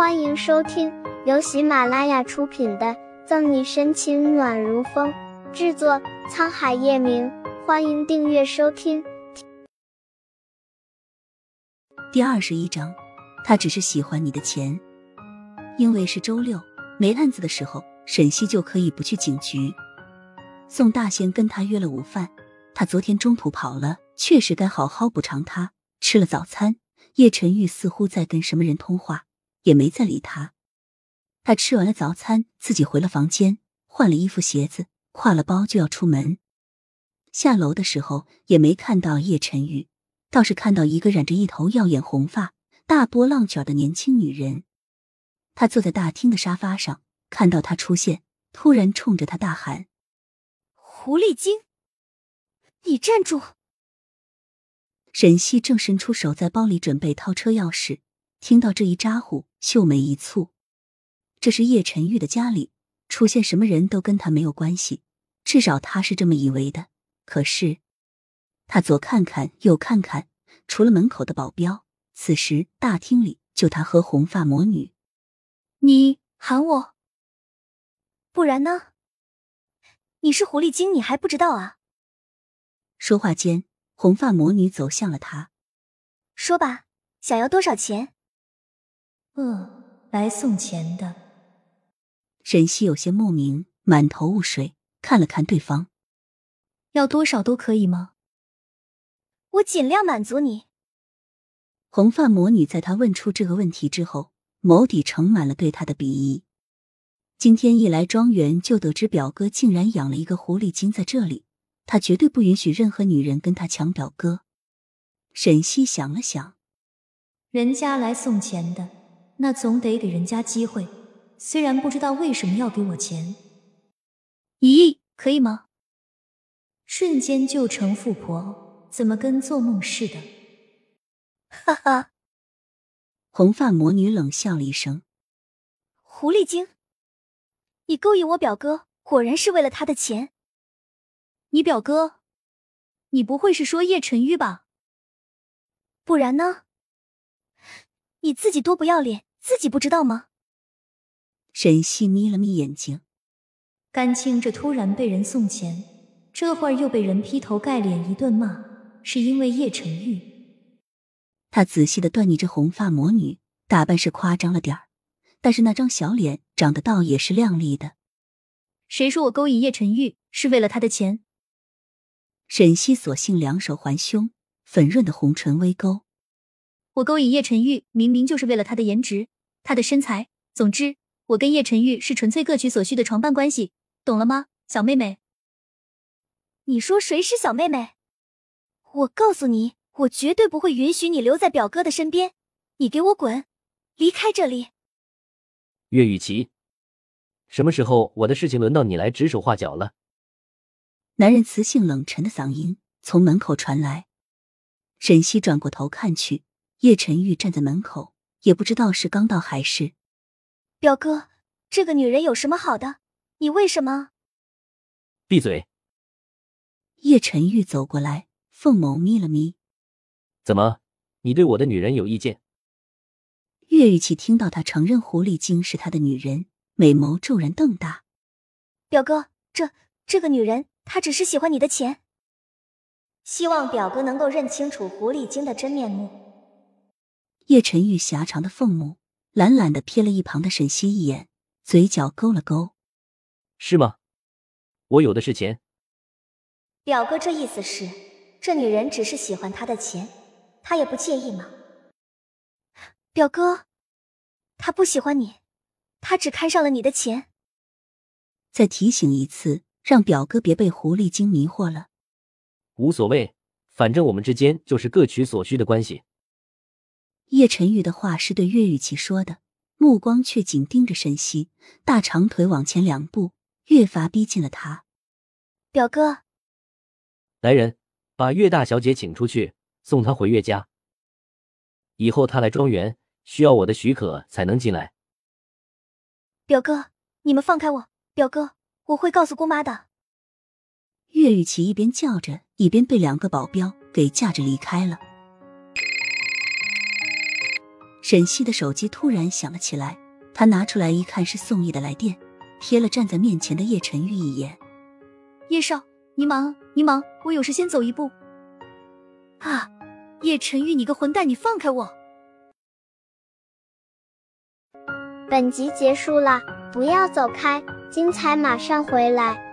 欢迎收听由喜马拉雅出品的《赠你深情暖如风》，制作沧海夜明。欢迎订阅收听。第二十一章，他只是喜欢你的钱。因为是周六，没案子的时候，沈西就可以不去警局。宋大仙跟他约了午饭，他昨天中途跑了，确实该好好补偿他。吃了早餐，叶晨玉似乎在跟什么人通话。也没再理他。他吃完了早餐，自己回了房间，换了衣服、鞋子，挎了包就要出门。下楼的时候也没看到叶晨玉，倒是看到一个染着一头耀眼红发、大波浪卷的年轻女人。他坐在大厅的沙发上，看到他出现，突然冲着他大喊：“狐狸精，你站住！”沈西正伸出手在包里准备掏车钥匙。听到这一咋呼，秀眉一蹙。这是叶晨玉的家里，出现什么人都跟他没有关系，至少他是这么以为的。可是，他左看看，右看看，除了门口的保镖，此时大厅里就他和红发魔女。你喊我，不然呢？你是狐狸精，你还不知道啊？说话间，红发魔女走向了他，说吧，想要多少钱？呃，来送钱的。沈西有些莫名，满头雾水，看了看对方，要多少都可以吗？我尽量满足你。红发魔女在他问出这个问题之后，眸底盛满了对他的鄙夷。今天一来庄园，就得知表哥竟然养了一个狐狸精在这里，他绝对不允许任何女人跟他抢表哥。沈西想了想，人家来送钱的。那总得给人家机会，虽然不知道为什么要给我钱，一亿可以吗？瞬间就成富婆，怎么跟做梦似的？哈哈！红发魔女冷笑了一声：“狐狸精，你勾引我表哥，果然是为了他的钱。你表哥？你不会是说叶晨玉吧？不然呢？你自己多不要脸！”自己不知道吗？沈西眯了眯眼睛，甘青这突然被人送钱，这会儿又被人劈头盖脸一顿骂，是因为叶晨玉。他仔细的断你这红发魔女，打扮是夸张了点儿，但是那张小脸长得倒也是靓丽的。谁说我勾引叶晨玉是为了他的钱？沈西索性两手环胸，粉润的红唇微勾。我勾引叶晨玉，明明就是为了他的颜值，他的身材。总之，我跟叶晨玉是纯粹各取所需的床伴关系，懂了吗，小妹妹？你说谁是小妹妹？我告诉你，我绝对不会允许你留在表哥的身边。你给我滚，离开这里！岳雨琪，什么时候我的事情轮到你来指手画脚了？男人磁性冷沉的嗓音从门口传来，沈西转过头看去。叶晨玉站在门口，也不知道是刚到还是。表哥，这个女人有什么好的？你为什么？闭嘴！叶晨玉走过来，凤眸眯了眯。怎么，你对我的女人有意见？岳玉琪听到他承认狐狸精是他的女人，美眸骤然瞪大。表哥，这这个女人，她只是喜欢你的钱。希望表哥能够认清楚狐狸精的真面目。叶晨玉狭长的凤目懒懒的瞥了一旁的沈西一眼，嘴角勾了勾：“是吗？我有的是钱。”表哥这意思是，这女人只是喜欢他的钱，他也不介意吗？表哥，他不喜欢你，他只看上了你的钱。再提醒一次，让表哥别被狐狸精迷惑了。无所谓，反正我们之间就是各取所需的关系。叶晨玉的话是对岳雨琪说的，目光却紧盯着沈西，大长腿往前两步，越发逼近了他。表哥，来人，把岳大小姐请出去，送她回岳家。以后她来庄园需要我的许可才能进来。表哥，你们放开我！表哥，我会告诉姑妈的。岳雨琪一边叫着，一边被两个保镖给架着离开了。沈西的手机突然响了起来，他拿出来一看，是宋毅的来电，瞥了站在面前的叶晨玉一眼。叶少，你忙，你忙，我有事先走一步。啊，叶晨玉，你个混蛋，你放开我！本集结束了，不要走开，精彩马上回来。